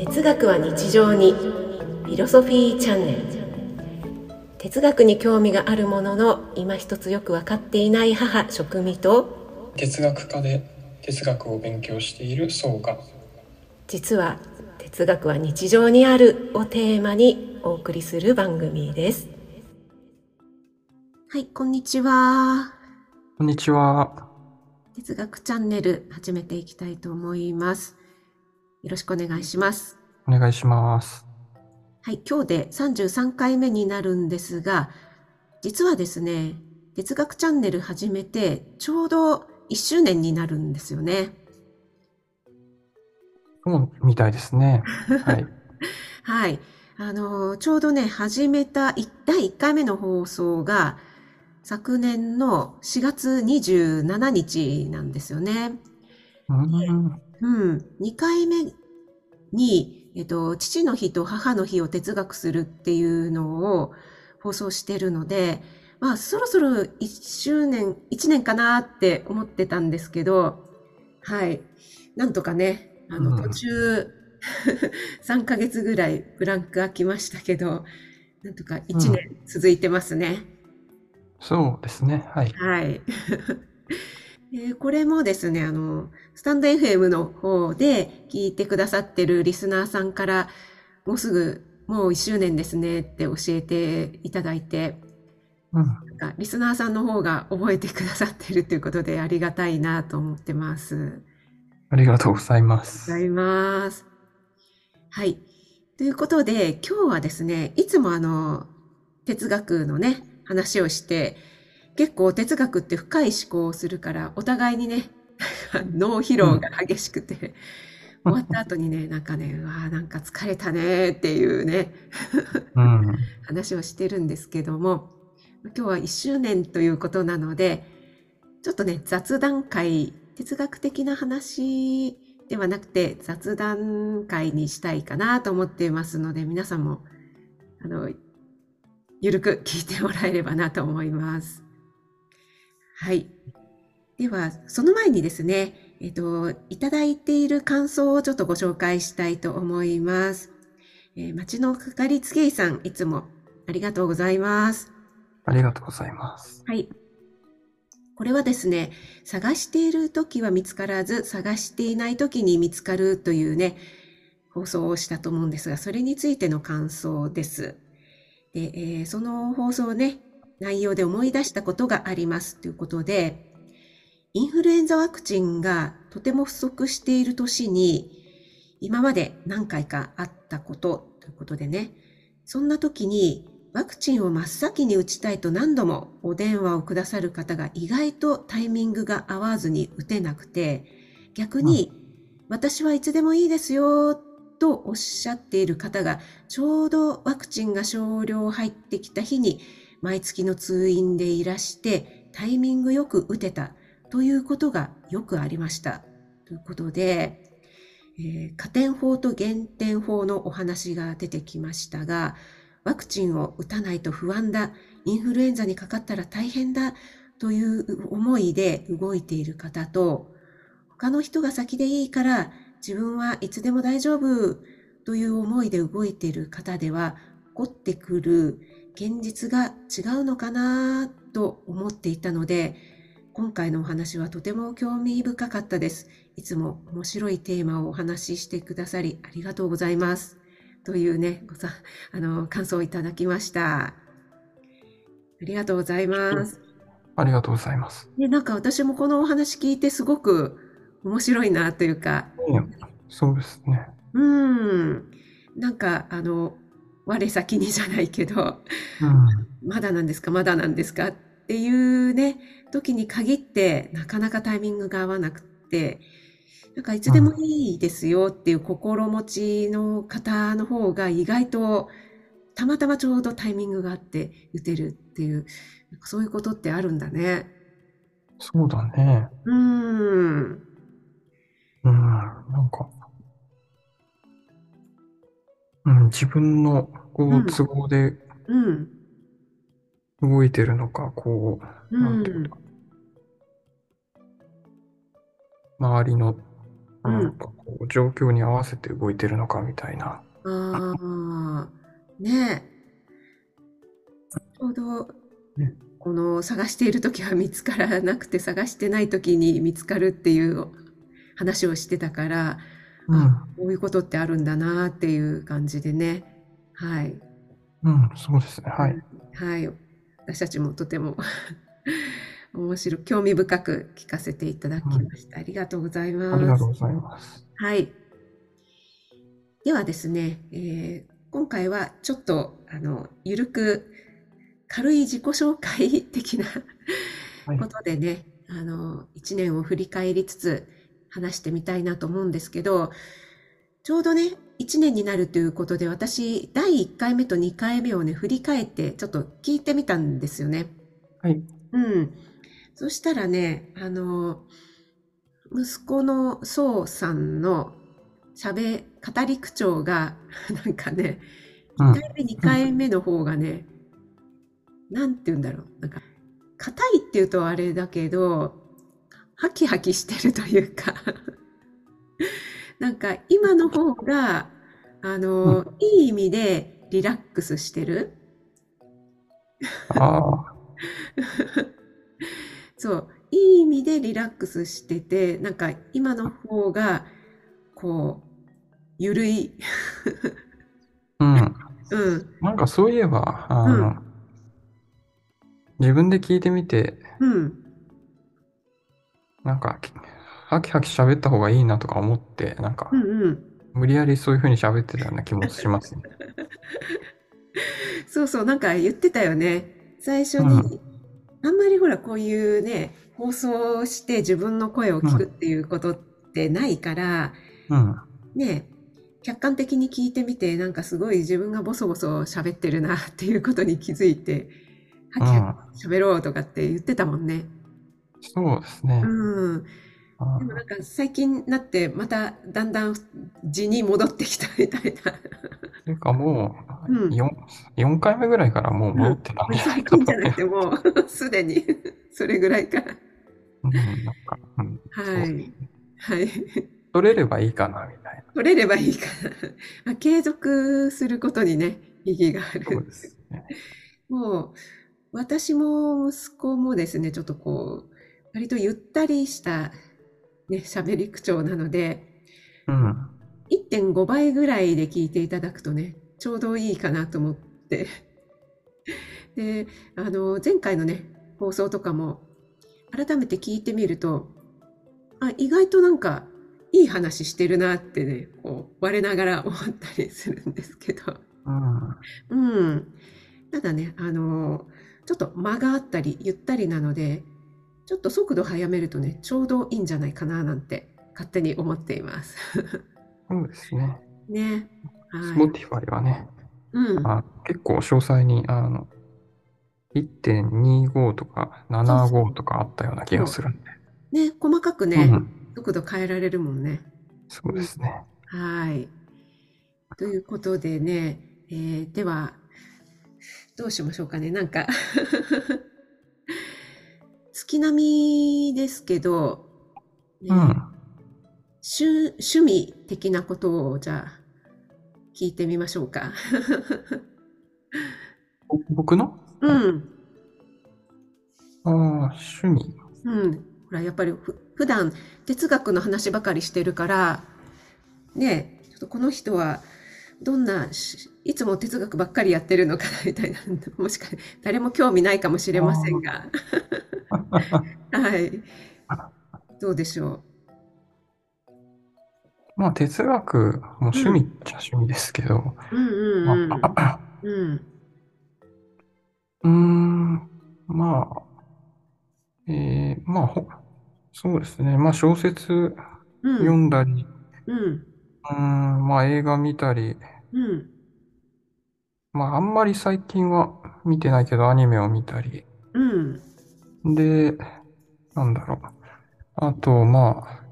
哲学は日常に。フィロソフィーチャンネル哲学に興味があるものの今一つよく分かっていない母職味と。哲学科で哲学を勉強している層が。実は哲学は日常にあるをテーマにお送りする番組です。はいこんにちは。こんにちは。哲学チャンネル始めていきたいと思います。よろしくお願いしますお願いしますはい今日で33回目になるんですが実はですね哲学チャンネル始めてちょうど1周年になるんですよねそうみたいですね。はい。はい。あの、ちょうどね、始めた第1回目の放送が、昨年の4月27日なんですよね。うん。うん。2回目に、えっと、父の日と母の日を哲学するっていうのを放送してるので、まあ、そろそろ1周年、1年かなって思ってたんですけど、はい。なんとかね、あの、途中、3ヶ月ぐらいブランク空きましたけど、なんとか1年続いてますね。うん、そうですね。はい。はい。えこれもですね、あの、スタンド FM の方で聞いてくださってるリスナーさんから、もうすぐ、もう1周年ですねって教えていただいて、うん、なんかリスナーさんの方が覚えてくださってるということでありがたいなと思ってます。ありがとうございます。ございます。はい。ということで、今日はですね、いつもあの、哲学のね、話をして、結構哲学って深い思考をするから、お互いにね、脳疲労が激しくて、うん、終わった後にね、なんかね、うわなんか疲れたねっていうね、うん、話をしてるんですけども、今日は1周年ということなので、ちょっとね、雑談会哲学的な話ではなくて雑談会にしたいかなと思っていますので皆さんもあのゆるく聞いてもらえればなと思います。はい。では、その前にですね、えっと、いただいている感想をちょっとご紹介したいと思います。えー、町のかかりつけ医さん、いつもありがとうございます。ありがとうございます。はい。これはですね、探している時は見つからず、探していない時に見つかるというね、放送をしたと思うんですが、それについての感想です。で、えー、その放送ね、内容で思い出したことがありますということで、インフルエンザワクチンがとても不足している年に、今まで何回かあったことということでね、そんな時にワクチンを真っ先に打ちたいと何度もお電話をくださる方が意外とタイミングが合わずに打てなくて、逆に、私はいつでもいいですよとおっしゃっている方がちょうどワクチンが少量入ってきた日に毎月の通院でいらしてタイミングよく打てたということがよくありました。ということで、えー、加点法と減点法のお話が出てきましたが、ワクチンを打たないと不安だ、インフルエンザにかかったら大変だという思いで動いている方と、他の人が先でいいから自分はいつでも大丈夫という思いで動いている方では、起こってくる現実が違うのかなと思っていたので、今回のお話はとても興味深かったです。いつも面白いテーマをお話ししてくださりありがとうございます。というね、ごさ、あの、感想をいただきました。ありがとうございます。ありがとうございます。で、なんか私もこのお話聞いてすごく面白いなというか。うん、そうですね。うん。なんか、あの、我先にじゃないけど、うん、まだなんですか、まだなんですか？っていうね、時に限って、なかなかタイミングが合わなくて、なんかいつでもいいですよっていう心持ちの方の方が意外とたまたまちょうどタイミングがあって打てるっていう、そういうことってあるんだね。そうだね。うん。うん、なんか、うん、自分のこう都合で動いてるのか、こう、なんていうか、周りのうん。なんかこう状況に合わせて動いてるのかみたいな。ああ、ね。え。ちょうどね、この探しているときは見つからなくて、探してないときに見つかるっていう話をしてたから、うん。こういうことってあるんだなっていう感じでね。はい。うん、そうですね。はい。はい。私たちもとても 面白い、興味深く聞かせていただきました。ありがとうございあります。がとうございます。はい。ではですね、えー今回はちょっと、あの、ゆるく、軽い自己紹介的なはいことでね、あの、一年を振り返りつつ話してみたいなと思うんですけど、ちょうどね、一年になるということで、私、第1回目と2回目をね、振り返って、ちょっと聞いてみたんですよね。はい。うん。そしたらね、あの、息子のそうさんの喋、語り口調が、なんかね、うん1回目、2回目の方がね、なんて言うんだろう。なんか、硬いって言うとあれだけど、ハキハキしてるというか、なんか今の方が、あの、いい意味でリラックスしてる。ああ、そう、いい意味でリラックスしてて、なんか今の方が、こう、ゆるい。うん。うん、なんかそういえば、あの、自分で聞いてみて、うん。なんか、きハキハキ喋った方がいいなとか思って、なんかう、ん、うん。無理やりそういう風に喋ってたような気もしますね。そうそう、なんか言ってたよね。最初うんに、あんまりほら、こういうね、放送して自分の声を聞くっていうことってないから、うん。ね、客観的に聞いてみて、なんかすごい自分がボソボソ喋ってるなっていうことに気づいて、ハキハキ喋ろうとかって言ってたもんね。そうですね。うん。あでもなんか最近になってまただんだん地に戻ってきたみたいな。ていうかもう、うん4、4回目ぐらいからもう戻ってたんじゃない最かと近じゃなくてもう すでにそれぐらいから。うん、なんか、うん、はい。はい。取れればいいかな、みたい取れればいいかな。あ継続することにね、意義があな。そうる。ですね。もう、私も息子もですね、ちょっとこう、割とゆったりしたね、喋り口調なので、うん。1.5倍ぐらいで聞いていただくとね、ちょうどいいかなと思って。で、あの、前回のね、放送とかも、改めて聞いてみると、あ、意外となんか、いい話してるなってね、こう、我ながら思ったりするんですけど。うん。うん。ただね、あの、ちょっと間があったり、ゆったりなので、ちょっと速度速めるとね、ちょうどいいんじゃないかななんて勝手に思っています。そうですね。ね。はい。Spotify はね、うん。あ結構詳細に、あの、1.25とか75とかあったような気がするんで。ね、細かくうね、ん。速度変えられるもんね。そうですね。はい。ということでね、えーでは、どうしましょうかね。なんか月並みですけど、ねうん。趣趣味的なことをじゃあ聞いてみましょうか。ぼ僕の？うん。ああ、趣味。うん。ほら、やっぱりふ普段哲学の話ばかりしてるから、ねえ、ちょっとこの人はどんなし、いつも哲学ばっかりやってるのかなみたいな、もしか誰も興味ないかもしれませんが。はい。どうでしょまあ、哲学も趣味っちゃ趣味ですけど、う。うんうんうん。まあ、まあ、えー、まあ、ほそうですね。まあ、小説うん。読んだり、うん。うーん、まあ、映画見たり、うん。まあ、あんまり最近は見てないけど、アニメを見たり、うん。で、なんだろう。あと、まあ、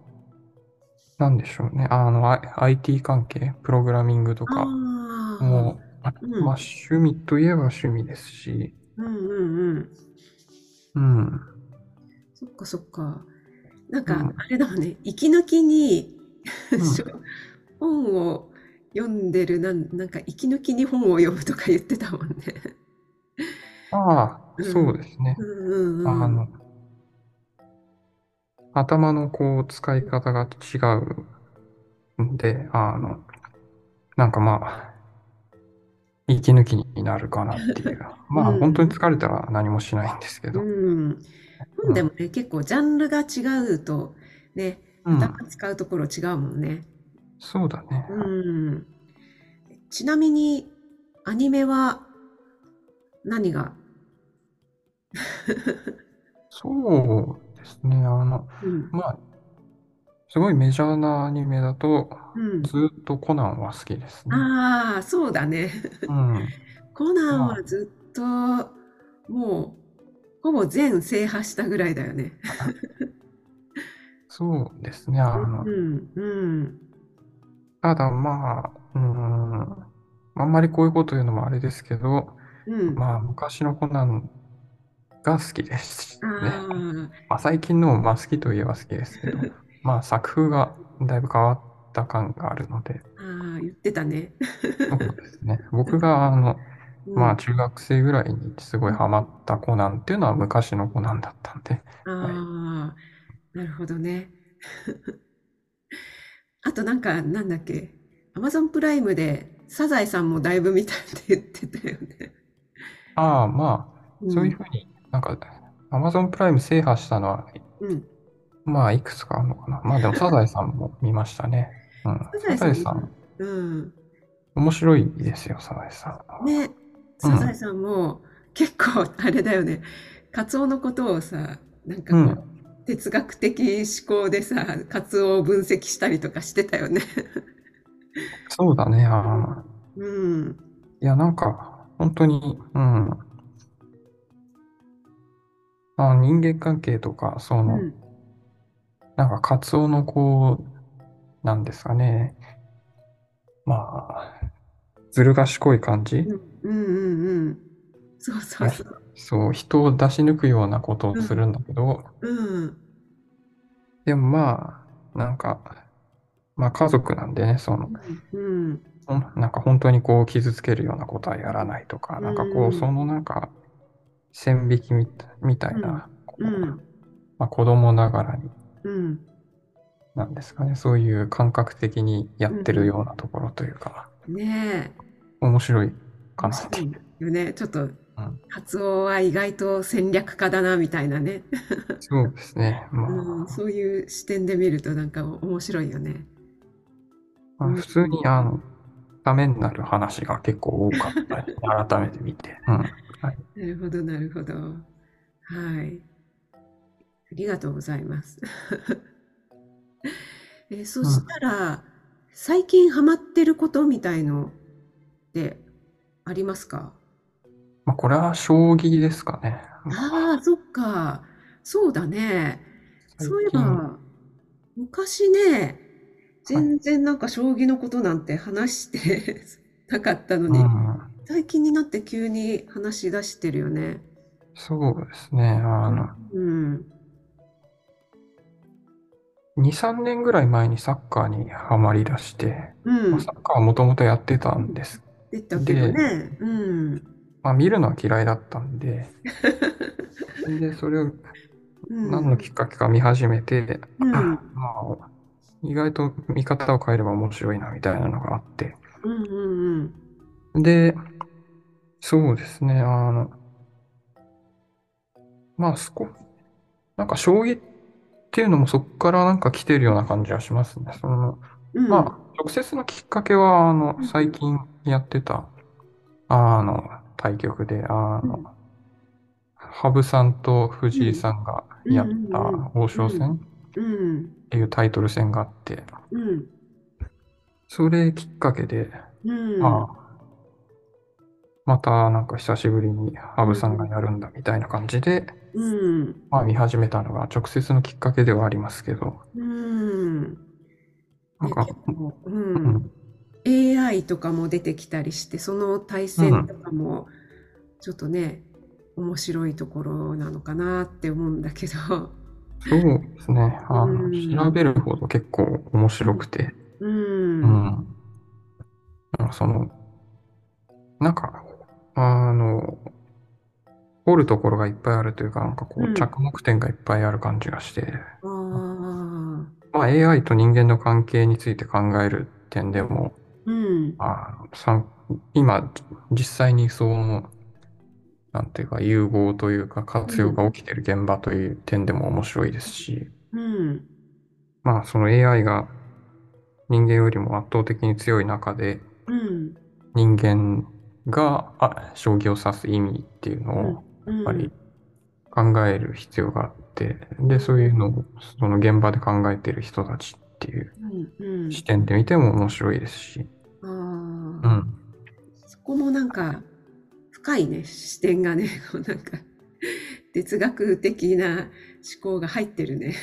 なんでしょうね。あの、I- IT 関係、プログラミングとかああ。も、あうんまあ、趣味といえば趣味ですし、うんうんうん。うん。そっかそっか。なんかうん、あれだもんね、息抜きに 本を読んでるなん、なんか息抜きに本を読むとか言ってたもんね。ああ、うんそうですね。うんうんうん。あの、頭のこう使い方が違うんで、あの、なんかまあ、息抜きになるかなっていう。まあうん本当に疲れたら何もしないんですけど。うん。本でもね、結構ジャンルが違うと、ね、うん、頭使うところ違うもんね。そうだね。うん。ちなみに、アニメは何が？そうですね。あの、うん。まあ、すごいメジャーなアニメだと、うん。ずっとコナンは好きですね。ああ、そうだね。うん。コナンはずっと、もう、ほぼ全制覇したぐらいだよね。そうですね。あのう、ん、うん、ただまあ、うん、あんまりこういうこと言うのもあれですけど、うん。まあ、昔のコナンが好きですね。あまあ、最近のもまあ好きといえば好きですけど、まあ、作風がだいぶ変わった感があるので、あ、ああ、言ってたね。そうですね。僕が、あの、うんまあ、中学生ぐらいにすごいハマったコナンっていうのは昔のコナンだったんで、ああ、なるほどね。あとなんか、なんだっけ、アマゾンプライムでサザエさんもだいぶ見たって言ってたよね。ああ、まあ、うんそういうふうになんか、Amazon プライム制覇したのは、うん。まあ、いくつかあるのかな。まあ、でも、サザエさんも見ましたね。うん。サザエさんうん。面白いですよ、サザエさんは。ね、サザエさんも結構あれだよね。カツオのことをさ、なんかこう、哲学的思考でさ、カツオを分析したりとかしてたよね。そうだね。あのうん。いや、なんか、本当に、うん。あ人間関係とか、そうの、ん。なんか、カツオのこう、なんですかね。まあ、ずる賢い感じうんうんうんうん。そうそうそう。そう、人を出し抜くようなことをするんだけど、うん。でもまあ、なんか、まあ家族なんでね、その、うん。なんか本当にこう傷つけるようなことはやらないとか、なんかうんこう、そのなんか、線引きみたいな、こううん。まあ子供ながらに、うん。なんですかね、そういう感覚的にやってるようなところというか、ねえ。面白いか面なって白いよね。ちょっと、うんカツオは意外と戦略家だな、みたいなね。そうですね。まあ、うん、そういう視点で見るとなんか面白いよね。まあ普通にあの、ためになる話が結構多かったり、改めて見て。うん。はい。なるほど、なるほど。はい。ありがとうございます。えーそしたら、最近ハマってることみたいのってありますか？まあ、これは将棋ですかね。ああ、そっか。そうだね。そういえ最近ば、昔ね、全然なんか将棋のことなんて話して なかったのに、うん、最近になって急に話し出してるよね。そうですね。あの、うん。2、3年ぐらい前にサッカーにハマり出して、うんまあ、。サッカーはもともとやってたんです。出たけどね。うん。まあ、見るのは嫌いだったんで、で、それをうん。何のきっかけか見始めて、うん。まあ、意外と見方を変えれば面白いなみたいなのがあって、うんうんうん。で、そうですね、あの、まあ、そこ、なんか将棋っていうのもそこからなんか来てるような感じはしますね。その、うん。まあ、直接のきっかけは、あのうん、最近やってた、あの、対局で、あうんの、羽生さんと藤井さんがやった王将戦うん。っていうタイトル戦があって、うん。それきっかけで、うん。ああまたなんか久しぶりに羽生さんがやるんだみたいな感じで、うん。まあ見始めたのが直接のきっかけではありますけど、うん。なんかう。うんん、AI とかも出てきたりして、その対戦とかも、ちょっとね、面白いところなのかなって思うんだけど。そうですね。あの、うん調べるほど結構面白くて、う。うんん。なんかその、なんか、あの、掘るところがいっぱいあるというか、なんかこうんう、着目点がいっぱいある感じがして、ああ。まあ AI と人間の関係について考える点でも、うん。あのさ今、実際にその、なんていうか、融合というか、活用が起きている現場という点でも面白いですし、うん。まあ、その AI が人間よりも圧倒的に強い中で、うん。人間があ将棋を指す意味っていうのをうん。やっぱり考える必要があって、で、そういうのをその現場で考えている人たちっていう。視点で見ても面白いですし、あうあ。ん。そこもなんか深いね、視点がね、こ うなんか哲学的な思考が入ってるね。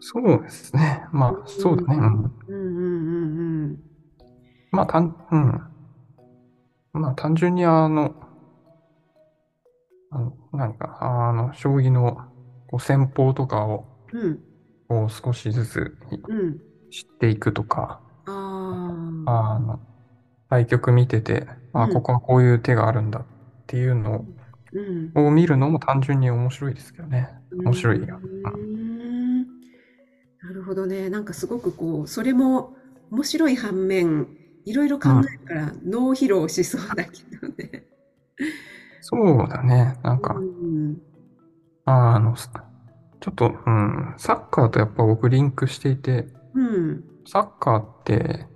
そうですね。まあ、そうだね。うん。うんうんうんまあ、単、うん。まあ、単純にあの、あの何か、あの、将棋のこう戦法とかを。こう少しずつうん。知っていくとか、ああ。あの、対局見てて、あ、うんここはこういう手があるんだっていうのうん。を見るのも単純に面白いですけどね。面白いよ。うーんなるほどね。なんかすごくこう、それも面白い反面、いろいろ考えるから脳疲労しそうだけどね。そうだね。なんかう、ん。あの、すちょっと、うん、サッカーとやっぱ僕リンクしていて、うん。サッカーって、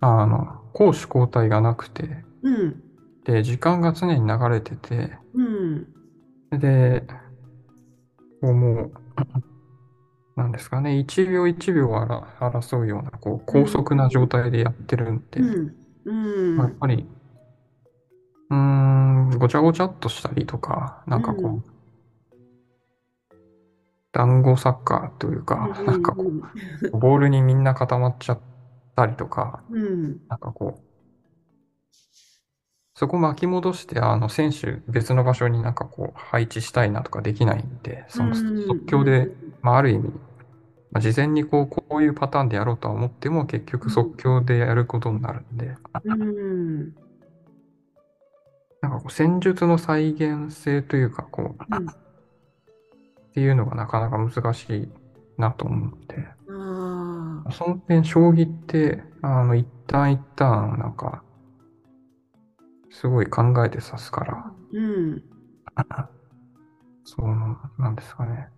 あの、攻守交代がなくて、うん。で、時間が常に流れてて、うん。で、こうもう、なんですかね、1秒1秒を争争うような、こう、高速な状態でやってるんで、うん。うん。まあやっぱり、うーん、ごちゃごちゃっとしたりとか、なんかこう、うん団子サッカーというか、なんかこうんう、ボールにみんな固まっちゃったりとか、うん。なんかこう、そこ巻き戻して、あの、選手別の場所になんかこう、配置したいなとかできないんで、そのうん即興で、まあ、ある意味、まあ、事前にこう、こういうパターンでやろうとは思っても、結局即興でやることになるんで、うん。なんかこう、戦術の再現性というか、こう、うんっていうのがなかなか難しいなと思って。その点、将棋って、あの、一旦一旦、なんか、すごい考えて指すから、うん。その、なんですかね。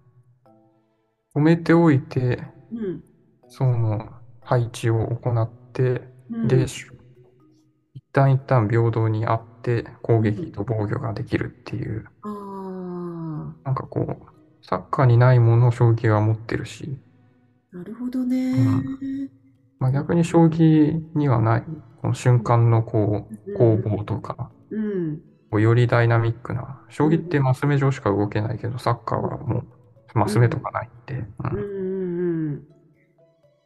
止めておいて、うん。その配置を行って、うんで、し一旦一旦平等にあって、攻撃と防御ができるっていう、ああ。なんかこう、サッカーにないものを将棋が持ってるし、なるほどね。まあ、逆に将棋にはない、この瞬間のこう、攻防とか、うん。こうよりダイナミックな、将棋ってマス目上しか動けないけど、サッカーはもう、マス目とかないんで、うんうんうんうん。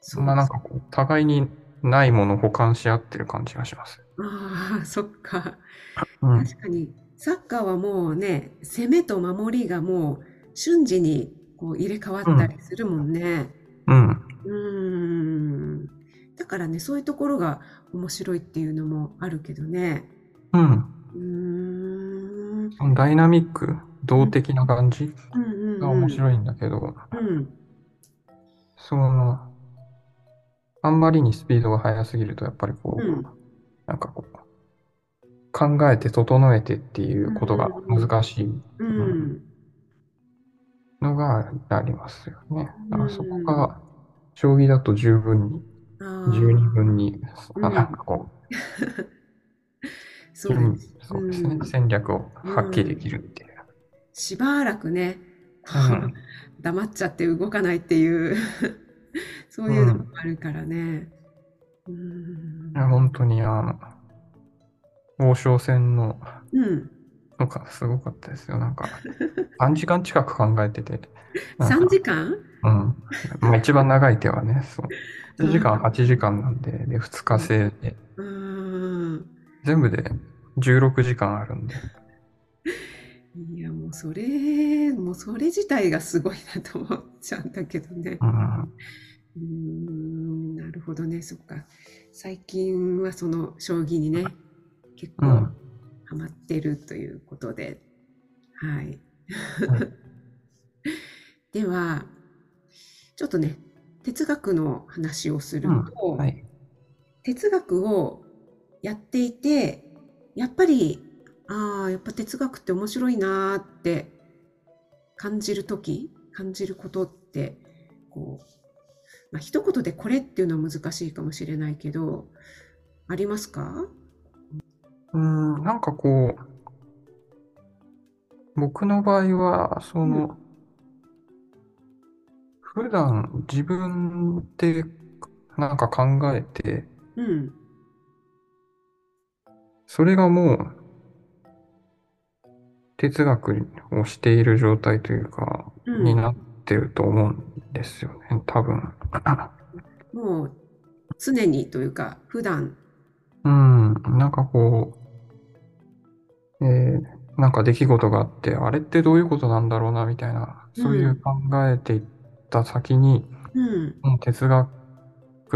そんななんかこう、互いにないものを補完し合ってる感じがします。ああ、そっか。うん。確かに、サッカーはもうね、攻めと守りがもう瞬時にこう入れ替わったりするもんね。うん。うーん。だからね、そういうところが面白いっていうのもあるけどね。うん。うーん。ダイナミック、動的な感じうんうんうん。が面白いんだけど、うん。その、あんまりにスピードが速すぎると、やっぱりこう、うんなんかこう、考えて整えてっていうことが難しいうん。のがありますよね。だからそこうんが、将棋だと十分に。十二分に、うんあなんかこう、そうです。そうですねう、ん戦略を発揮できるっていう。しばらくね、うん 黙っちゃって動かないっていう、そういうのもあるからね。うんいや本当に、あの、王将戦の、うん。なんかすごかったですよ。なんか、3時間近く考えてて。なんか3時間？うん。まあ一番長い手はね、そう。1時間8時間なんで、で、2日制で、うん。全部で16時間あるんで。いや、もうそれ、もうそれ自体がすごいなと思っちゃうんだけどね。うん、なるほどね、そっか。最近はその将棋にね、結構うん。ハマってるということで、はい。はい。では、ちょっとね、哲学の話をするうん。と、はい。哲学をやっていて、やっぱり、ああ、やっぱ哲学って面白いなーって感じるとき、感じることって、こう、まあ、一言でこれっていうのは難しいかもしれないけど、ありますか？うん、なんかこう、僕の場合は、そうん、の、普段自分でなんか考えて、うん、それがもう哲学をしている状態というか、うん。になってると思うんですよね、多分。もう常にというか、普段、うん、なんかこう、えーなんか出来事があって、あれってどういうことなんだろうな、みたいな、う、そういうん考えていった先に、うん、もう哲学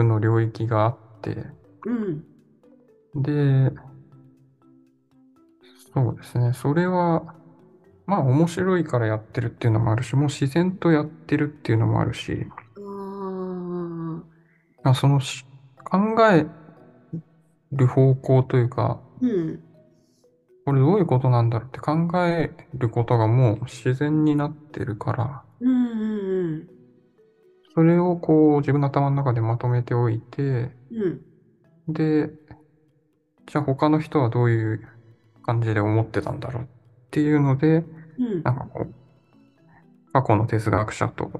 の領域があって、うん、で、そうですね、それは、まあ面白いからやってるっていうのもあるし、もう自然とやってるっていうのもあるし、ああ、まあそのし考える方向というか、うん、これどういうことなんだろうって考えることがもう自然になってるから、うん、うん、それをこう自分の頭の中でまとめておいて、うん、で、じゃあ他の人はどういう感じで思ってたんだろうっていうので、うん、なんかこう、過去の哲学者と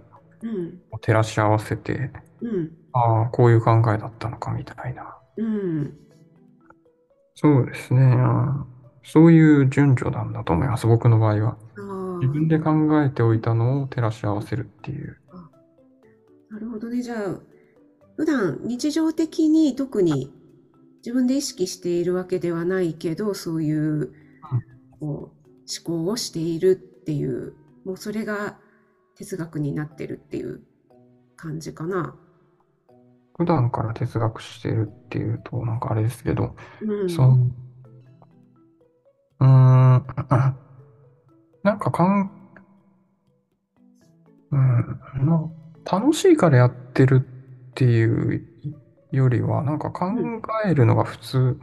うん、照らし合わせて、うん、ああ、こういう考えだったのかみたいな。うん。そうですね。うんそういう順序なんだと思います、僕の場合は。あ自分で考えておいたのを照らし合わせるっていう。あ、なるほどね。じゃあ、普段日常的に特に自分で意識しているわけではないけど、そういうこう思考をしているっていう、もうそれが哲学になってるっていう感じかな。普段から哲学してるっていうと、なんかあれですけど、うん、その、うーん、なんかかん、うん、まあ楽しいからやってるっていうよりは、なんか考うん、えるのが普通、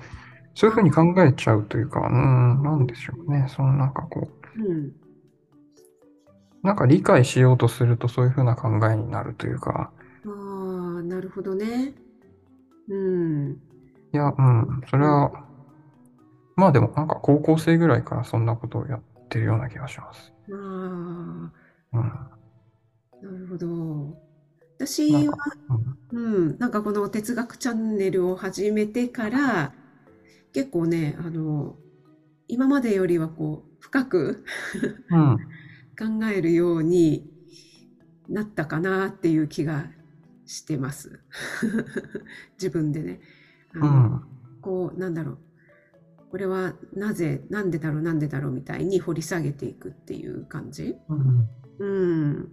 そういうふうにあ、考えちゃうというか、うん、なんでしょうね。そのなんかこう、うん、なんか理解しようとするとそういうふうな考えになるというか、ああ、なるほどね。うん、いや、うん、それうん、は、まあでもなんか高校生ぐらいからそんなことをやってるような気がします。あうん。あ、なるほど。私は、か、うん、うん、なんかこの哲学チャンネルを始めてから、結構ね、あの、今までよりはこう、深くうん、考えるようになったかなっていう気がしてます。自分でね。あうの、ん、こう、なんだろう。これはなぜ、なんでだろう、なんでだろうみたいに掘り下げていくっていう感じ？うん。うん。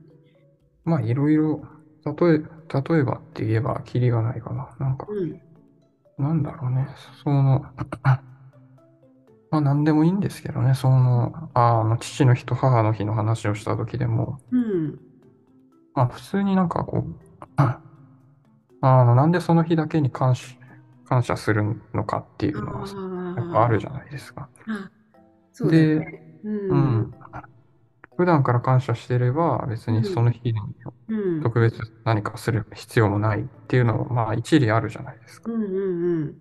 まあいろいろ、例え、例えばって言えばキリがないかな。なんか、うん。なんだろうね。その、まあ何でもいいんですけどね。その、ああの、父の日と母の日の話をした時でも、うん。まあ普通になんかこう、あの、なんでその日だけに感謝、感謝するのかっていうのはさやっぱあるじゃないですか。あ、そうで、ね。う。うんん。普段から感謝してれば別にその日にうん。特別何かする必要もないっていうのもまあ一理あるじゃないですか。うんうん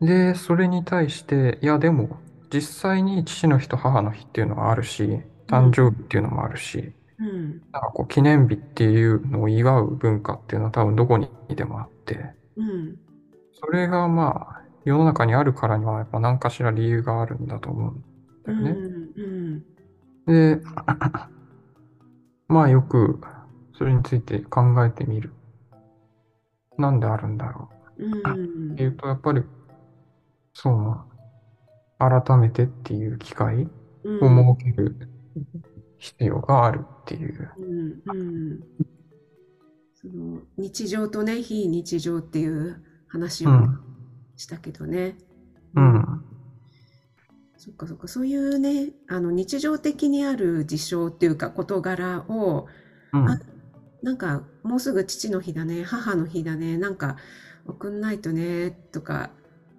うん。で、それに対して、いやでも実際に父の日と母の日っていうのはあるし、誕生日っていうのもあるし、うん。なんかこう記念日っていうのを祝う文化っていうのは多分どこにでもあって、うん。それがまあ世の中にあるからにはやっぱ何かしら理由があるんだと思うんだうん。よね。うん。で、まあよくそれについて考えてみる。なんであるんだろううっていん。うと、やっぱり、そう、改めてっていう機会ううん、を設ける必要があるっていう。うん、うん。その日常とね、非日常っていう話をうん、したけどね。ううん、ん、そっかそっか、そういうね、あの日常的にある事象っていうか事柄を、あ、うん、なんかもうすぐ父の日だね、母の日だね、なんか送んないとね、とか、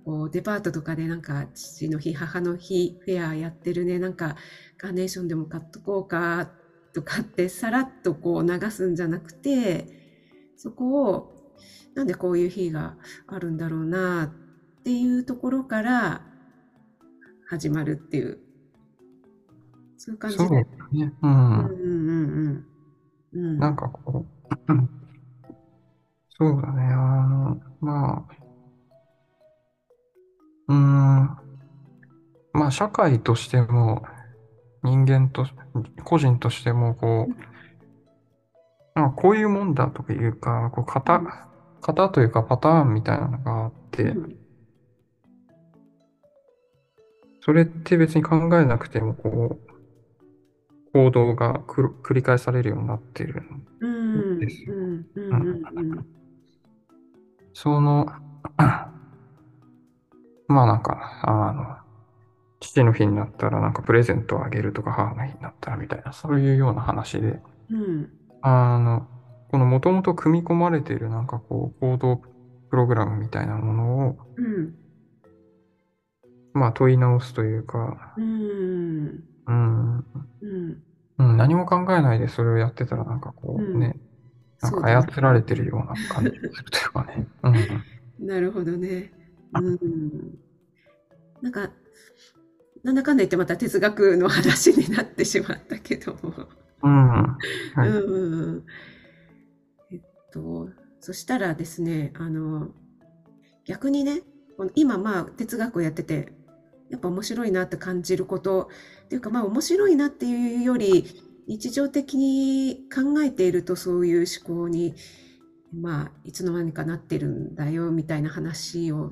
こうデパートとかでなんか父の日、母の日フェアやってるね、なんかカーネーションでも買っとこうかとかってさらっとこう流すんじゃなくて、そこをなんでこういう日があるんだろうなっていうところから始まるっていう、そういう感じで。だね。ううんん。うんうんうん。うん。なんかこう、うんそうだね。あの、まあ、うーん、まあ、社会としても、人間と、個人としても、こう、なんかこういうもんだとかいうか、こう、う型、ん型というかパターンみたいなのがあって、うん。それって別に考えなくても、こう、行動が繰り返されるようになってるうんんですよ。その、まあなんか、あの、父の日になったらなんかプレゼントをあげるとか母の日になったらみたいな、そういうような話で、うん。あの、このもともと組み込まれているなんかこう、行動プログラムみたいなものを、うんまあ問い直すというか、うんうん、うんうん、何も考えないでそれをやってたらなんかこううんね、なんか。操られてるような感じがするというかね。うん。なるほどね。うん。なんか、なんだかんだ言ってまた哲学の話になってしまったけども。うん。はうんい。うんと、そしたらですね、あの、逆にね、今まあ哲学をやってて、やっぱ面白いなって感じることっていうかまあ面白いなっていうより日常的に考えているとそういう思考にまあいつの間にかなってるんだよみたいな話を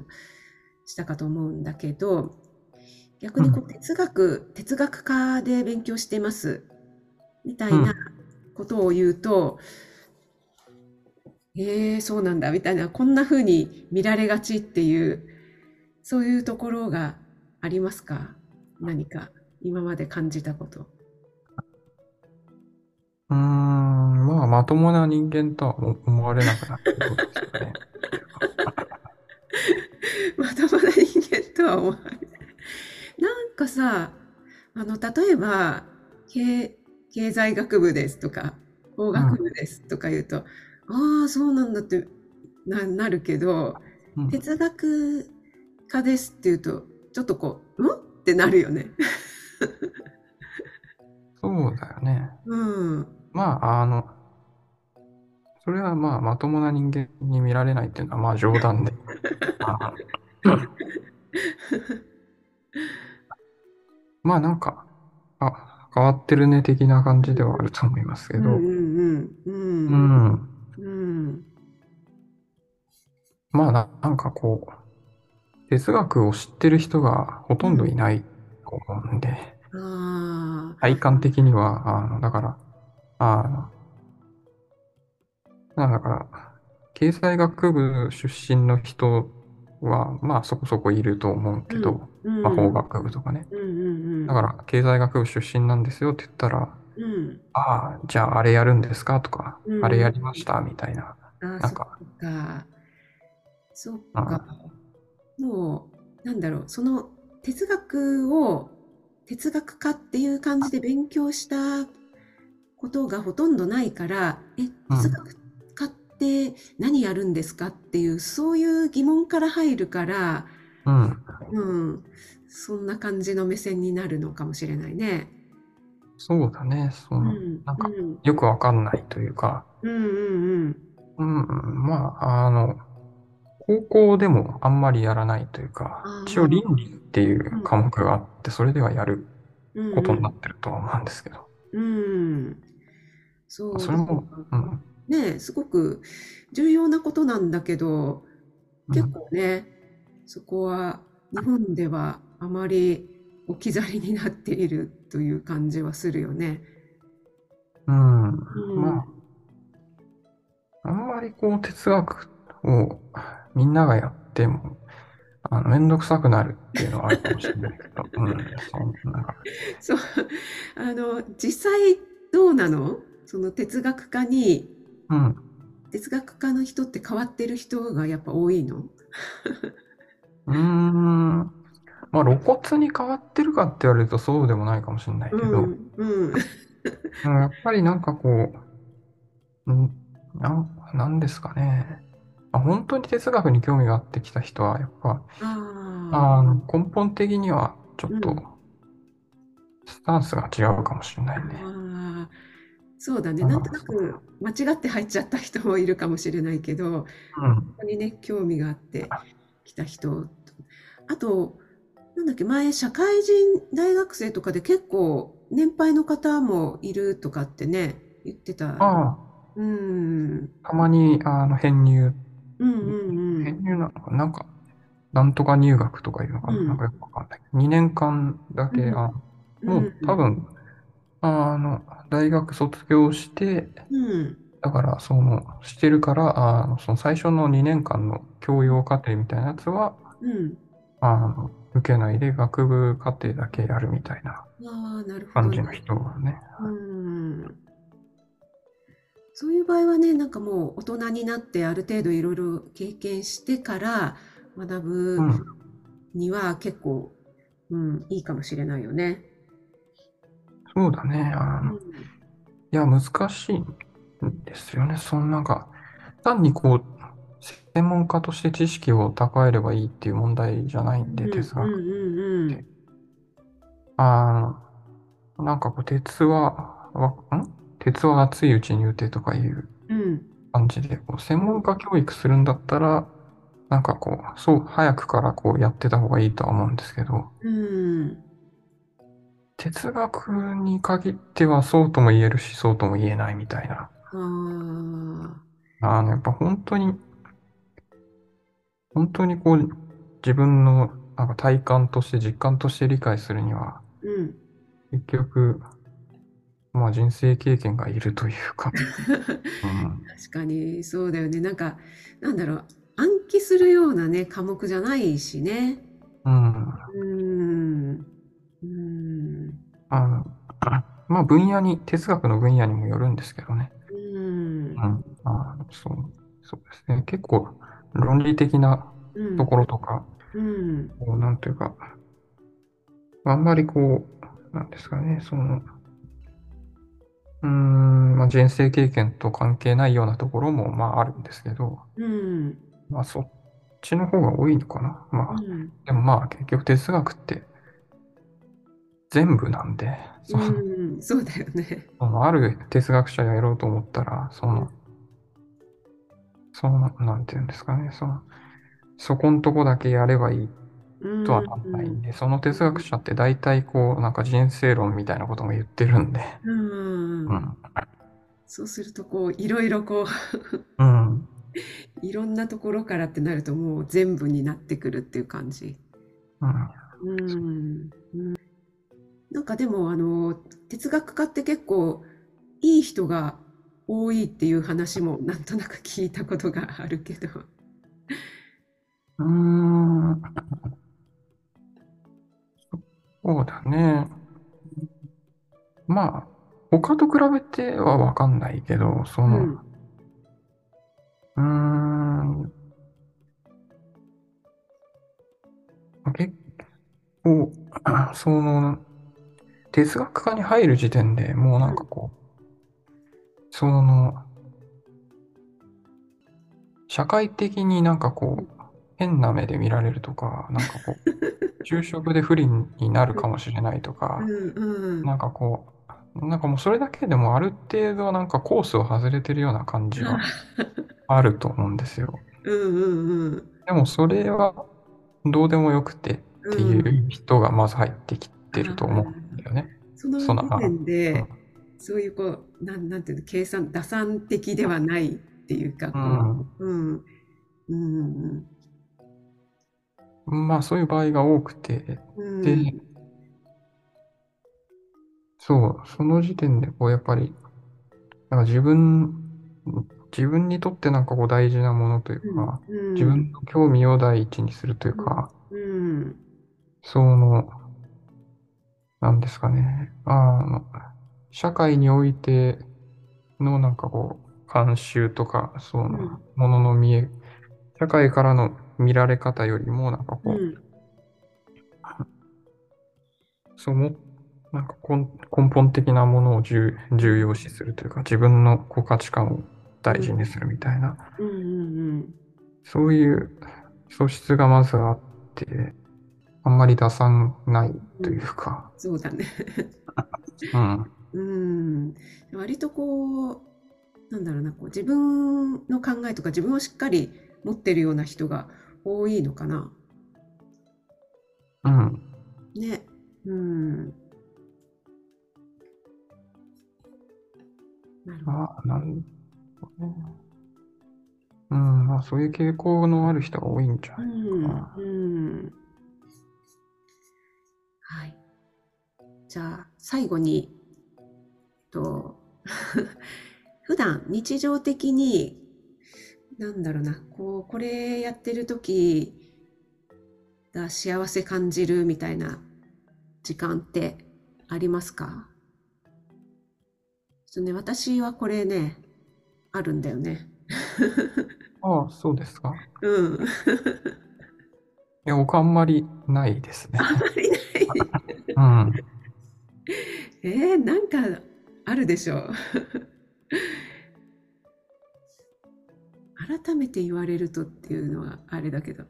したかと思うんだけど逆にこう哲学哲学科で勉強してますみたいなことを言うと、えー、そうなんだみたいなこんな風に見られがちっていうそういうところがありますか？何か今まで感じたこと。うーん、まあ、まともな人間とは思思われなくなってることですかね。まともな人間とは思わない。なんかさ、あの、例えば、経、経済学部ですとか、法学部ですとか言うと、ああ、そうなんだってな、なるけど、うん、哲学家ですって言うと、ちょっとこう、ん？ってなるよね。そうだよね。うん。まあ、あの、それはまあ、まともな人間に見られないっていうのはまあ冗談で。まあなんか、あ、変わってるね的な感じではあると思いますけど、うんうんうんううん。んん。うんまあな、なんかこう、哲学を知ってる人がほとんどいないと思うんで、ああ体感的には、あの、だから、あの、なんだから、経済学部出身の人は、まあそこそこいると思うけど、うん。まあ法学部とかね。うんうんうん。だから、経済学部出身なんですよって言ったら、うん。ああ、じゃああれやるんですか？とか、うん。あれやりました？みたいな。ああなんか。そっか。そっか。もうなんだろう。その哲学を哲学科っていう感じで勉強したことがほとんどないからえ哲学科って何やるんですかっていうそういう疑問から入るからうん。うん。そんな感じの目線になるのかもしれないね。そうだね。その、うんなんか、うん。よくわかんないというか、うんうんうん、まあ、あの、高校でもあんまりやらないというか一応倫理っていう科目があって、それではやるうん。うんことになってるとは思うんですけど、うん。そうそれも、うん、ねえすごく重要なことなんだけどうん。結構ねそこは日本ではあまり置き去りになっているという感じはするよね。うん。うんまあ、あんまりこう哲学をみんながやっても、あの、めんどくさくなるっていうのはあるかもしれないけど、うん、そんなそう、あの、実際どうなの？その哲学家に、うん。哲学家の人って変わってる人がやっぱ多いの？うーん。まあ、露骨に変わってるかって言われるとそうでもないかもしれないけうど、ん、うん、うんやっぱりなんかこう、んなん、なんですかね。あ本当に哲学に興味があってきた人は、やっぱ、あ根本的にはちょっとうんスタンスが違うかもしれないね。あ、そうだね。なんとなく間違って入っちゃった人もいるかもしれないけど、うん。ここにね、興味があって来た人。あと、なんだっけ、前、社会人大学生とかで結構年配の方もいるとかってね、言ってた。あうん。あ、たまにあの編入、うんうんうん。編入なのかな？なんか、なんとか入学とかいうのかな？うんなんかよくわかんない。2年間だけ、うんあもう多分、あの、大学卒業して、うん。だから、その、してるから、あの、その最初の2年間の教養課程みたいなやつは、うん。あの、受けないで学部課程だけやるみたいな感じのね。人がね。うん。そういう場合はね、なんかもう大人になってある程度いろいろ経験してから学ぶうん。には結構、うん、いいかもしれないよね。そうだね。あの、いや、難しいんですよね。そのなんか、単にこう、専門家として知識を蓄えればいいっていう問題じゃないんで、うん哲学。うんうんうん。あの、なんかこう、鉄は、わん？鉄は熱いうちに打てとかいううん。感じで、こう専門家教育するんだったら、なんかこう、そう、早くからこうやってた方がいいとは思うんですけど、うん。哲学に限ってはそうとも言えるし、そうとも言えないみたいな。ああの、やっぱ本当に、本当にこう、自分のなんか体感として、実感として理解するには、あ、うん。結局、まあ人生経験がいるというか、うん、確かにそうだよね。なんか、なんだろう、暗記するようなね、科目じゃないしね。うん、うん。うん。あの、まあ分野に、哲学の分野にもよるんですけどね。うんう。ん、あのそう、そうですね。結構論理的なうん。ところとか、うん。こうなんというか、あんまりこう、なんですかね、その、うーん、まあ、人生経験と関係ないようなところも、まあ、あるんですけど、うん。まあ、そっちの方が多いのかな。まあ、うん。でもまあ、結局哲学って全部なんで、そのうん。そうだよね。そのある哲学者やろうと思ったら、その、その、なんていうんですかね、その、そこんとこだけやればいいうん。とはなんないんで、その哲学者って大体こう、なんか人生論みたいなことも言ってるんで、うん。うん。そうすると、こう、いろいろこうん。う、いろんなところからってなると、もう全部になってくるっていう感じ。うん。うん。うんなんかでも、あの、哲学家って結構、いい人が多いっていう話もなんとなく聞いたことがあるけど。うーん。そうだね。まあ、他と比べてはわかんないけど、そうの、ん。うーん、結構、その、哲学科に入る時点でもうなんかこう、その、社会的になんかこう、変な目で見られるとか、なんかこう、就職で不利になるかもしれないとか。なんかこう、なんかもうそれだけでもある程度なんかコースを外れてるような感じは あると思うんですよ。でもそれはどうでもよくてっていう人がまず入ってきてると思うんだよね。そのその時点でうん、そういうこう、なん、なんていうの、計算、打算的ではないっていうか、うこん。う、うん、うん、まあそういう場合が多くて、うん、でそう、その時点でこうやっぱり、なんか自分、自分にとってなんかこう大事なものといううん、か、自うん、分の興味を第一にするといううん、か、うん、その、なんですかね。あの、社会においてのなんかこう、慣習とか、その、うん、ものの見え、社会からの見られ方よりも、なんかこうん、う、そうも、なんか根根本的なものを重、重要視するというか、自分のこう価値観を大事にするみたいな、うん、うん、そういう素質がまずあって、あんまり打算ないというん、うか、そうだね。うん、うん。割とこう、なんだろうな、こう自分の考えとか自分をしっかり持ってるような人が多いのかな。うん、ね。うん。なるほど。まあ、なんうん、まあそういう傾向のある人が多いんじゃうないかん。うな。ん。はい。じゃあ、最後に、と、普段日常的に、なんだろうな、こう、これやってる時が幸せ感じるみたいな時間ってありますか？ちょっとね、私はこれね、あるんだよね。ああ、そうですか。うん。いや、僕あんまりないですあまね。りない。うん。えー、なんかあるでしょう。改めて言われるとっていうのはあれだけど。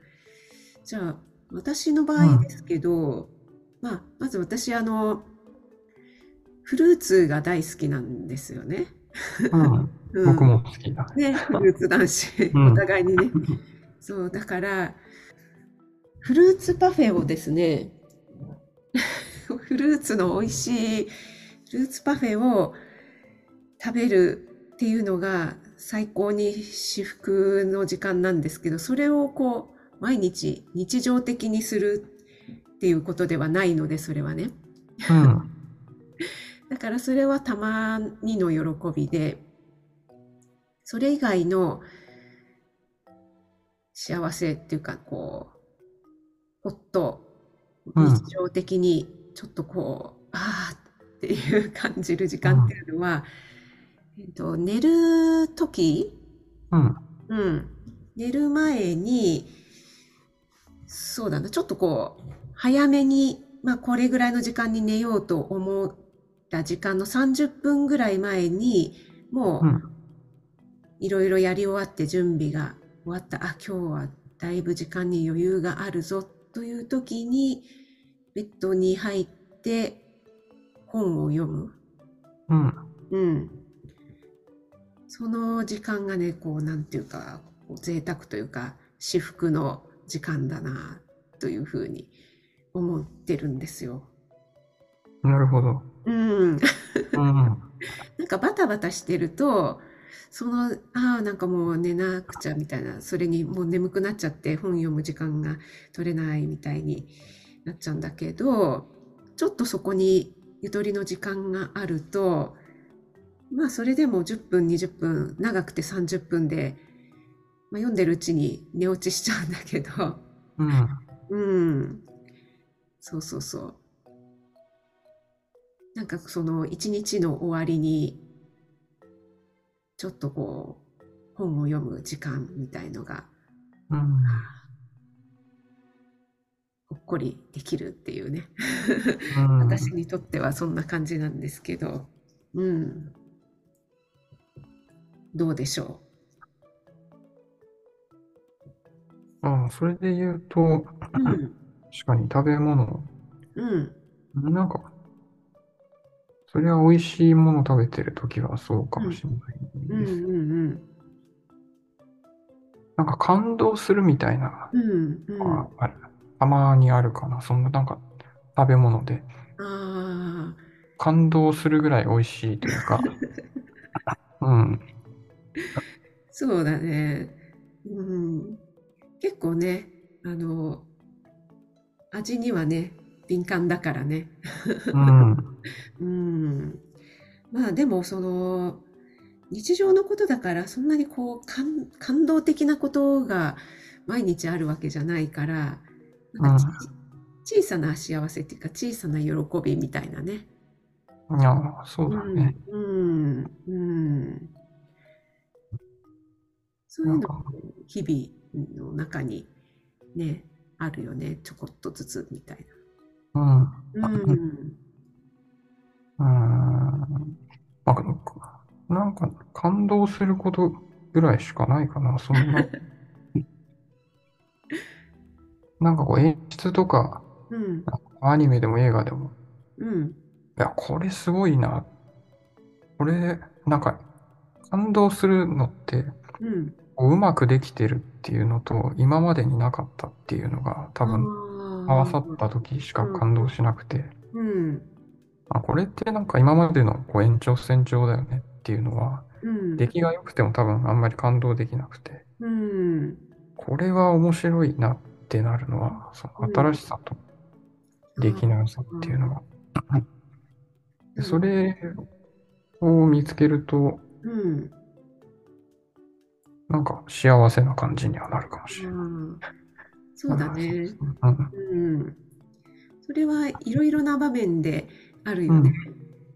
じゃあ、私の場うん。合ですけど、まあ、まず私、あの、フルーツが大好きなんですよね。うん。うん。僕も好きだ。ね、フルーツ男子、おうん。互いにね。そう、だから、フルーツパフェをですね、フルーツの美味しいフルーツパフェを食べるっていうのが最高に至福の時間なんですけど、それをこう、毎日日常的にするっていうことではないので、それはね。うん。だからそれはたまにの喜びで、それ以外の幸せっていうか、こう、ほっと日うん。常的にちょっとこう、ああっていう感じる時間ってうん。いうのは、えっと、寝る時うん。うん。寝る前に、そうだな、ちょっとこう、早めに、まあ、これぐらいの時間に寝ようと思った時間の30分ぐらい前に、もう、うん。いろいろやり終わって準備が終わった、あ、今日はだいぶ時間に余裕があるぞという時に、ベッドに入って本を読む？うん。うん。その時間がね、こう、なんていうか、こう贅沢というか、至福の時間だな、というふうに思ってるんですよ。なるほど。うん。うん。なんかバタバタしてると、その、ああ、なんかもう寝なくちゃみたいな、それにもう眠くなっちゃって本読む時間が取れないみたいになっちゃうんだけど、ちょっとそこにゆとりの時間があると、まあそれでも10分、20分、長くて30分で、まあ、読んでるうちに寝落ちしちゃうんだけど、うん。うん、そうそうそう。なんかその一日の終わりに、ちょっとこう、本を読む時間みたいのが、うん。ほっこりできるっていうね。うん。私にとってはそんな感じなんですけど、うん、どうでしょああ、それで言うと、う。うん、確かに食べ物、うん、なんか、それは美味しいもの食べてるときはそうかうん、もしれないうん、です。うん、なんか感動するみたいなうん、うん、うん。たまにあるかな。そんななんか食べ物でああ、感動するぐらい美味しいというか、うん、そうだね。うん、結構ね、あの、味にはね、敏感だからね。うん。うん。まあでもその日常のことだからそんなにこう感、感動的なことが毎日あるわけじゃないから、なんかち小さな幸せっていうか小さな喜びみたいなね。いや、そうだね。うん。うん。うん。そういうの日々の中にね、あるよね。ちょこっとずつみたいうん。な。うん。うーん。なんか、なんか感動することぐらいしかないかな、そんな。なんかこう演出とか、うん。アニメでも映画でも、うん。いや、これすごいな。これ、なんか、感動するのって、うん。こううまくできてるっていうのと、今までになかったっていうのが、多分、合わさった時しか感動しなくて、うん。あ、これってなんか今までのこう延長線上だよねっていうのは、うん。出来が良くても多分あんまり感動できなくて、うん。これは面白いなってなるのは、その新しさと出来の良さっていうのが、でそれを見つけると、うん。なんか幸せな感じにはなるかもしれない。うんそうだね。うん。うん。それはいろいろな場面であるよね。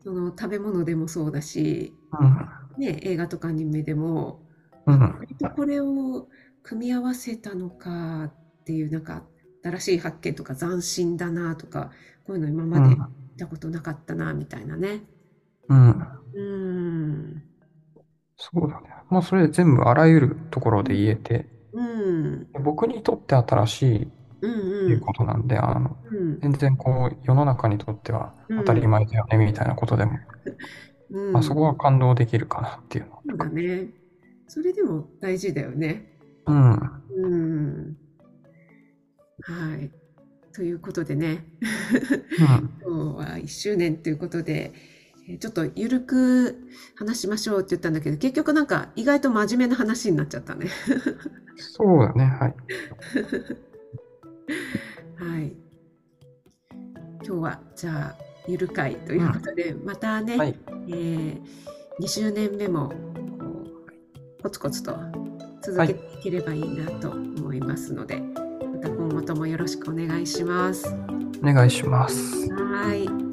その食べ物でもそうだし、うん。ね、映画とかアニメでも、うん。割とこれを組み合わせたのかっていう、なんか新しい発見とか斬新だなとか、こういうの今まで見たことなかったなみたいなね。うん。うん。そうだね。もうそれ全部あらゆるところで言えて、うん。僕にとって新しいうんってう。いうんことなんで、あの、うん。全然こう世の中にとっては当たり前だよねみたいなことでも、うん。まあ、そこは感動できるかなっていうの。そうだね。それでも大事だよね。うん。うん。はい。ということでね、うん。今日は1周年ということで、えーちょっとゆるく話しましょうって言ったんだけど、結局なんか意外と真面目な話になっちゃったね。そうだね。はい。はい。今日はじゃあゆる会ということで、またね、はい。えー2周年目もこうコツコツと続けていければいいなと思いますので、また今後ともよろしくお願いします。お願いします。はい。